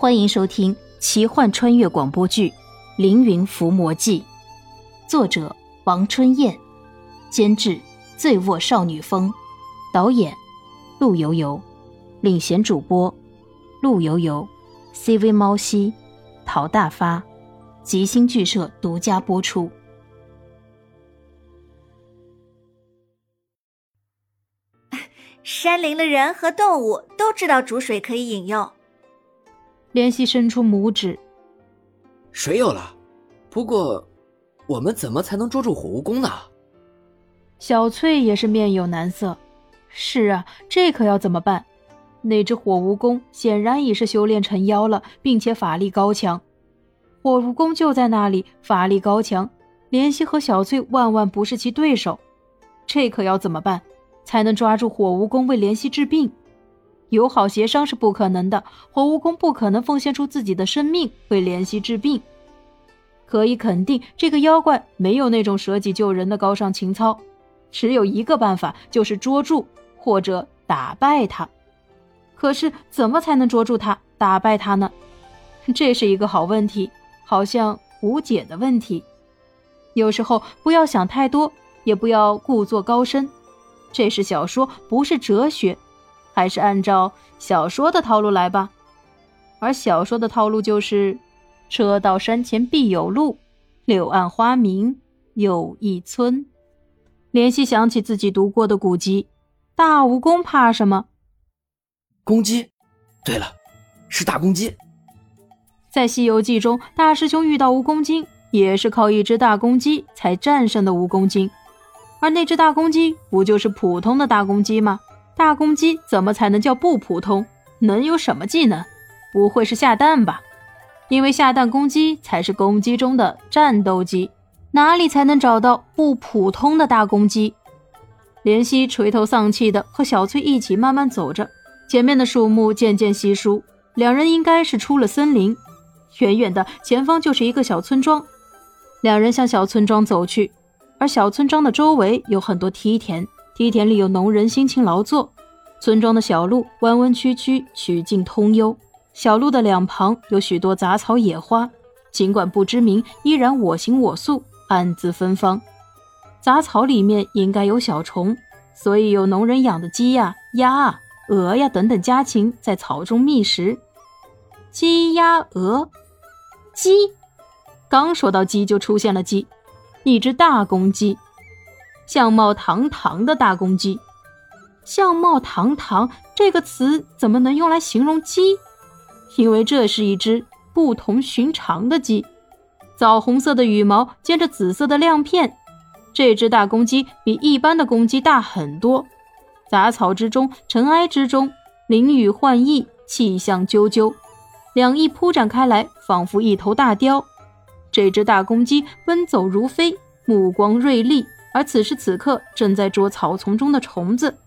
欢迎收听奇幻穿越广播剧《凌云伏魔记》，作者王春燕，监制醉卧少女风，导演陆游游，领衔主播陆游游，CV 猫西，陶大发，吉星剧社独家播出。山林的人和动物都知道煮水可以饮用。怜惜伸出拇指，水有了，不过我们怎么才能捉住火蜈蚣呢？小翠也是面有难色。是啊，这可要怎么办？那只火蜈蚣显然已是修炼成妖了，并且法力高强。火蜈蚣就在那里，法力高强，怜惜和小翠万万不是其对手。这可要怎么办？才能抓住火蜈蚣为怜惜治病？友好协商是不可能的，火蜈蚣不可能奉献出自己的生命为怜惜治病。可以肯定，这个妖怪没有那种舍己救人的高尚情操。只有一个办法，就是捉住或者打败他。可是怎么才能捉住他、打败他呢？这是一个好问题，好像无解的问题。有时候不要想太多，也不要故作高深。这是小说，不是哲学。还是按照小说的套路来吧，而小说的套路就是“车到山前必有路，柳暗花明又一村”。怜惜想起自己读过的古籍，大蜈蚣怕什么？公鸡。对了，是大公鸡。在《西游记》中，大师兄遇到蜈蚣精，也是靠一只大公鸡才战胜的蜈蚣精，而那只大公鸡不就是普通的大公鸡吗？大公鸡怎么才能叫不普通？能有什么技能？不会是下蛋吧？因为下蛋公鸡才是公鸡中的战斗机，哪里才能找到不普通的大公鸡？怜惜垂头丧气的和小翠一起慢慢走着，前面的树木渐渐稀疏，两人应该是出了森林。远远的前方就是一个小村庄，两人向小村庄走去，而小村庄的周围有很多梯田。梯田里有农人辛勤劳作，村庄的小路弯弯曲曲，曲径通幽。小路的两旁有许多杂草野花，尽管不知名，依然我行我素，暗自芬芳。杂草里面应该有小虫，所以有农人养的鸡呀、鸭啊、鹅呀等等家禽在草中觅食。鸡、鸭、鹅，鸡，刚说到鸡，就出现了鸡，一只大公鸡。相貌堂堂的大公鸡，相貌堂堂这个词怎么能用来形容鸡？因为这是一只不同寻常的鸡，枣红色的羽毛兼着紫色的亮片。这只大公鸡比一般的公鸡大很多。杂草之中，尘埃之中，林雨幻翼，气象啾啾，两翼铺展开来，仿佛一头大雕。这只大公鸡奔走如飞，目光锐利。而此时此刻正在捉草丛中的虫子，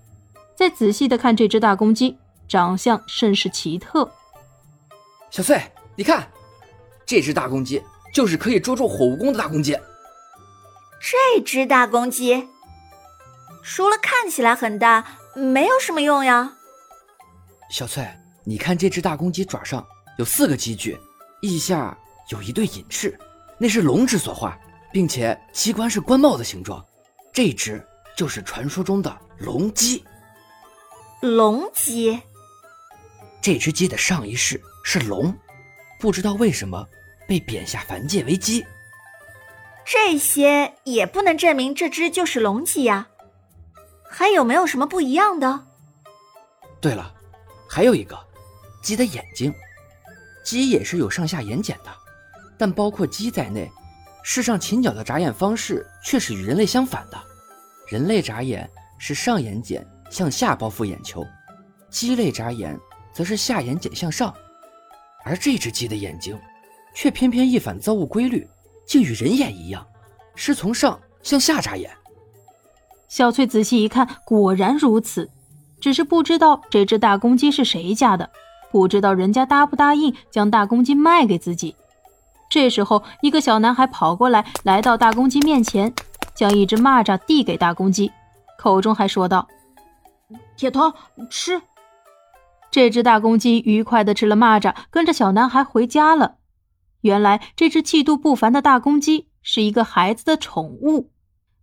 再仔细的看这只大公鸡，长相甚是奇特。小翠，你看，这只大公鸡就是可以捉住火蜈蚣的大公鸡。这只大公鸡，除了看起来很大，没有什么用呀。小翠，你看这只大公鸡爪上有四个鸡具，翼下有一对隐翅，那是龙之所化，并且鸡冠是冠帽的形状。这只就是传说中的龙鸡。龙鸡，这只鸡的上一世是龙，不知道为什么被贬下凡界为鸡。这些也不能证明这只就是龙鸡呀。还有没有什么不一样的？对了，还有一个，鸡的眼睛。鸡也是有上下眼睑的，但包括鸡在内。世上禽鸟的眨眼方式却是与人类相反的，人类眨眼是上眼睑向下包覆眼球，鸡类眨眼则是下眼睑向上，而这只鸡的眼睛，却偏偏一反造物规律，竟与人眼一样，是从上向下眨眼。小翠仔细一看，果然如此，只是不知道这只大公鸡是谁家的，不知道人家答不答应将大公鸡卖给自己。这时候，一个小男孩跑过来，来到大公鸡面前，将一只蚂蚱递给大公鸡，口中还说道：“铁头，吃。”这只大公鸡愉快地吃了蚂蚱，跟着小男孩回家了。原来这只气度不凡的大公鸡是一个孩子的宠物。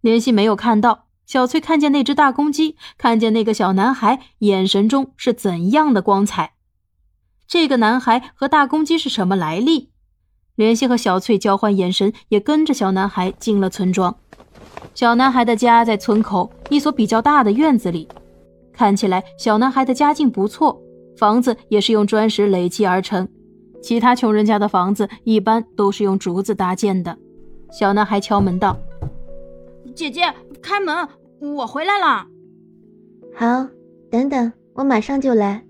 莲希没有看到，小翠看见那只大公鸡，看见那个小男孩，眼神中是怎样的光彩？这个男孩和大公鸡是什么来历？莲希和小翠交换眼神，也跟着小男孩进了村庄。小男孩的家在村口一所比较大的院子里，看起来小男孩的家境不错，房子也是用砖石垒砌而成。其他穷人家的房子一般都是用竹子搭建的。小男孩敲门道：“姐姐，开门，我回来了。”“好，等等，我马上就来。”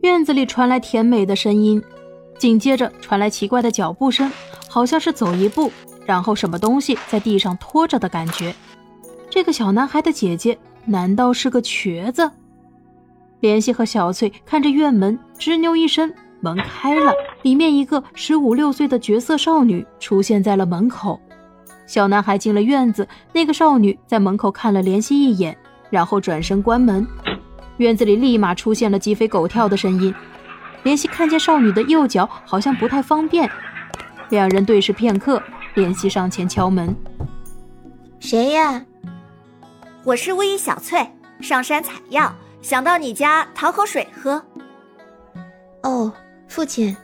院子里传来甜美的声音，紧接着传来奇怪的脚步声，好像是走一步，然后什么东西在地上拖着的感觉。这个小男孩的姐姐难道是个瘸子？莲希和小翠看着院门，吱扭一声。门开了，里面一个十五六岁的绝色少女出现在了门口。小男孩进了院子，那个少女在门口看了怜惜一眼，然后转身关门。院子里立马出现了鸡飞狗跳的声音。怜惜看见少女的右脚好像不太方便，两人对视片刻，怜惜上前敲门：“谁呀？我是巫医小翠，上山采药，想到你家讨口水喝。”哦。父亲，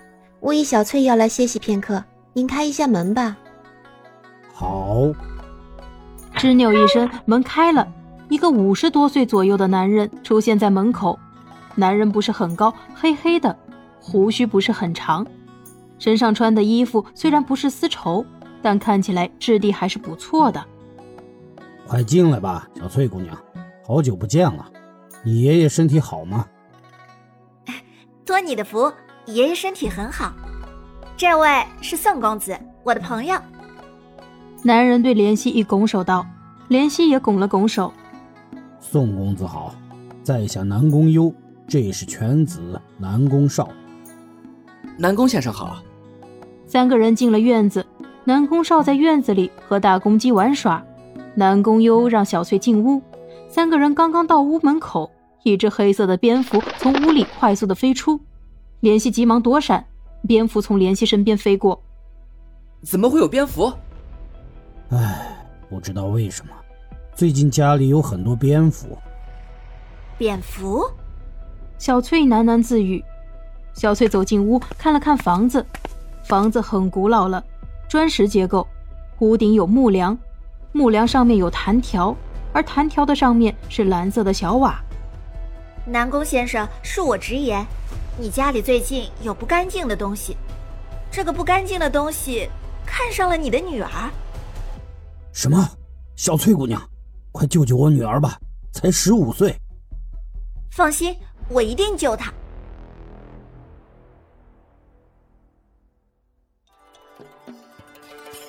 巫医小翠要来歇息片刻，您开一下门吧。好。吱扭一声，门开了，一个五十多岁左右的男人出现在门口。男人不是很高，黑黑的，胡须不是很长，身上穿的衣服虽然不是丝绸，但看起来质地还是不错的。快进来吧，小翠姑娘，好久不见了，你爷爷身体好吗？托你的福。爷爷身体很好，这位是宋公子，我的朋友。男人对怜惜一拱手道，怜惜也拱了拱手。宋公子好，在下南宫优，这是犬子南宫少。南宫先生好。三个人进了院子，南宫少在院子里和大公鸡玩耍，南宫优让小翠进屋。三个人刚刚到屋门口，一只黑色的蝙蝠从屋里快速的飞出。怜希急忙躲闪，蝙蝠从怜希身边飞过。怎么会有蝙蝠？唉，不知道为什么，最近家里有很多蝙蝠。蝙蝠？小翠喃喃自语。小翠走进屋，看了看房子，房子很古老了，砖石结构，屋顶有木梁，木梁上面有弹条，而弹条的上面是蓝色的小瓦。南宫先生，恕我直言。你家里最近有不干净的东西，这个不干净的东西看上了你的女儿。什么？小翠姑娘，快救救我女儿吧，才十五岁。放心，我一定救她。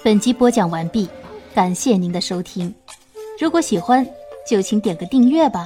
本集播讲完毕，感谢您的收听。如果喜欢，就请点个订阅吧。